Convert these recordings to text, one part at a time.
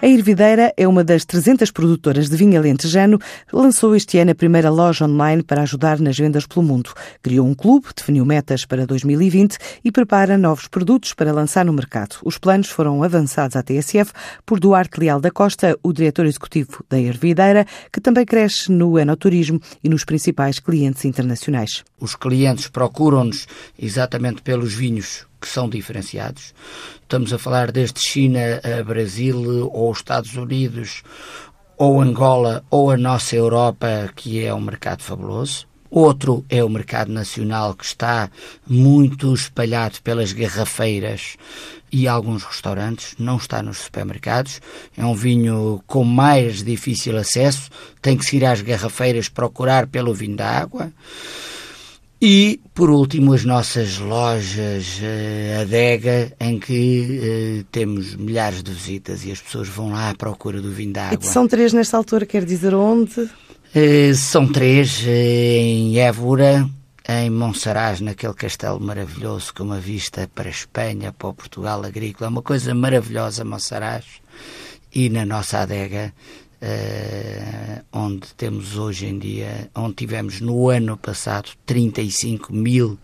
A Irvideira é uma das 300 produtoras de vinho alentejano. Lançou este ano a primeira loja online para ajudar nas vendas pelo mundo. Criou um clube, definiu metas para 2020 e prepara novos produtos para lançar no mercado. Os planos foram avançados à TSF por Duarte Leal da Costa, o diretor executivo da Irvideira, que também cresce no enoturismo e nos principais clientes internacionais. Os clientes procuram-nos exatamente pelos vinhos que são diferenciados. Estamos a falar desde China a Brasil ou Estados Unidos ou Angola ou a nossa Europa, que é um mercado fabuloso. Outro é o mercado nacional, que está muito espalhado pelas garrafeiras e alguns restaurantes, não está nos supermercados. É um vinho com mais difícil acesso, tem que se ir às garrafeiras procurar pelo vinho da água. E, por último, as nossas lojas uh, adega, em que uh, temos milhares de visitas e as pessoas vão lá à procura do vinho da água. E são três nesta altura, quer dizer onde? Uh, são três em Évora, em Monsaraz, naquele castelo maravilhoso com uma vista para a Espanha, para o Portugal agrícola. É uma coisa maravilhosa, Monsaraz. E na nossa adega, Uh, onde temos hoje em dia, onde tivemos no ano passado 35 mil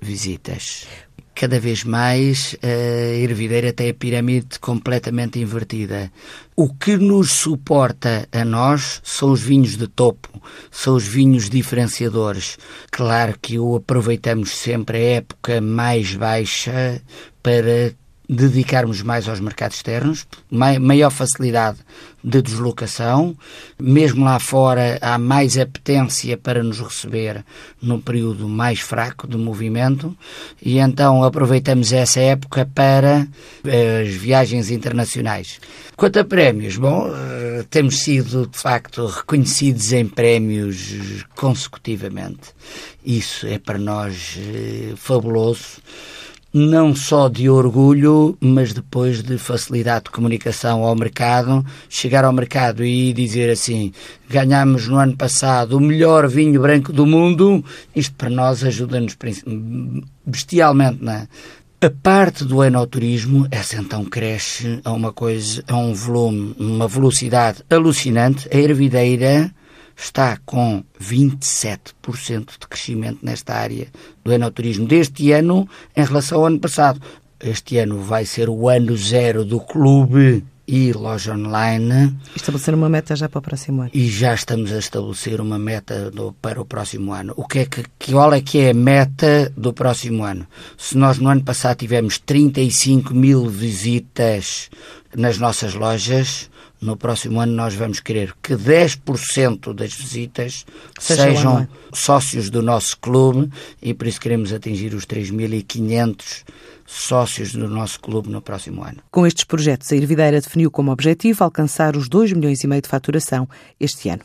visitas. Cada vez mais a Ervideira tem a pirâmide completamente invertida. O que nos suporta a nós são os vinhos de topo, são os vinhos diferenciadores. Claro que o aproveitamos sempre a época mais baixa para dedicarmos mais aos mercados externos, maior facilidade de deslocação, mesmo lá fora há mais apetência para nos receber num período mais fraco de movimento e então aproveitamos essa época para eh, as viagens internacionais. Quanto a prémios, bom, eh, temos sido de facto reconhecidos em prémios consecutivamente. Isso é para nós eh, fabuloso não só de orgulho, mas depois de facilidade de comunicação ao mercado, chegar ao mercado e dizer assim: ganhamos no ano passado o melhor vinho branco do mundo, isto para nós ajuda-nos bestialmente na, a parte do enoturismo, essa então cresce a uma coisa, a um volume, uma velocidade alucinante. A ervideira está com 27% de crescimento nesta área do enoturismo deste ano em relação ao ano passado. Este ano vai ser o ano zero do clube e loja online. Estabelecer uma meta já para o próximo ano. E já estamos a estabelecer uma meta do, para o próximo ano. O que é que, qual é que é a meta do próximo ano? Se nós no ano passado tivemos 35 mil visitas nas nossas lojas, no próximo ano nós vamos querer que 10% das visitas Seja sejam é? sócios do nosso clube e por isso queremos atingir os 3.500 sócios do nosso clube no próximo ano. Com estes projetos, a Irvideira definiu como objetivo alcançar os 2 milhões e meio de faturação este ano.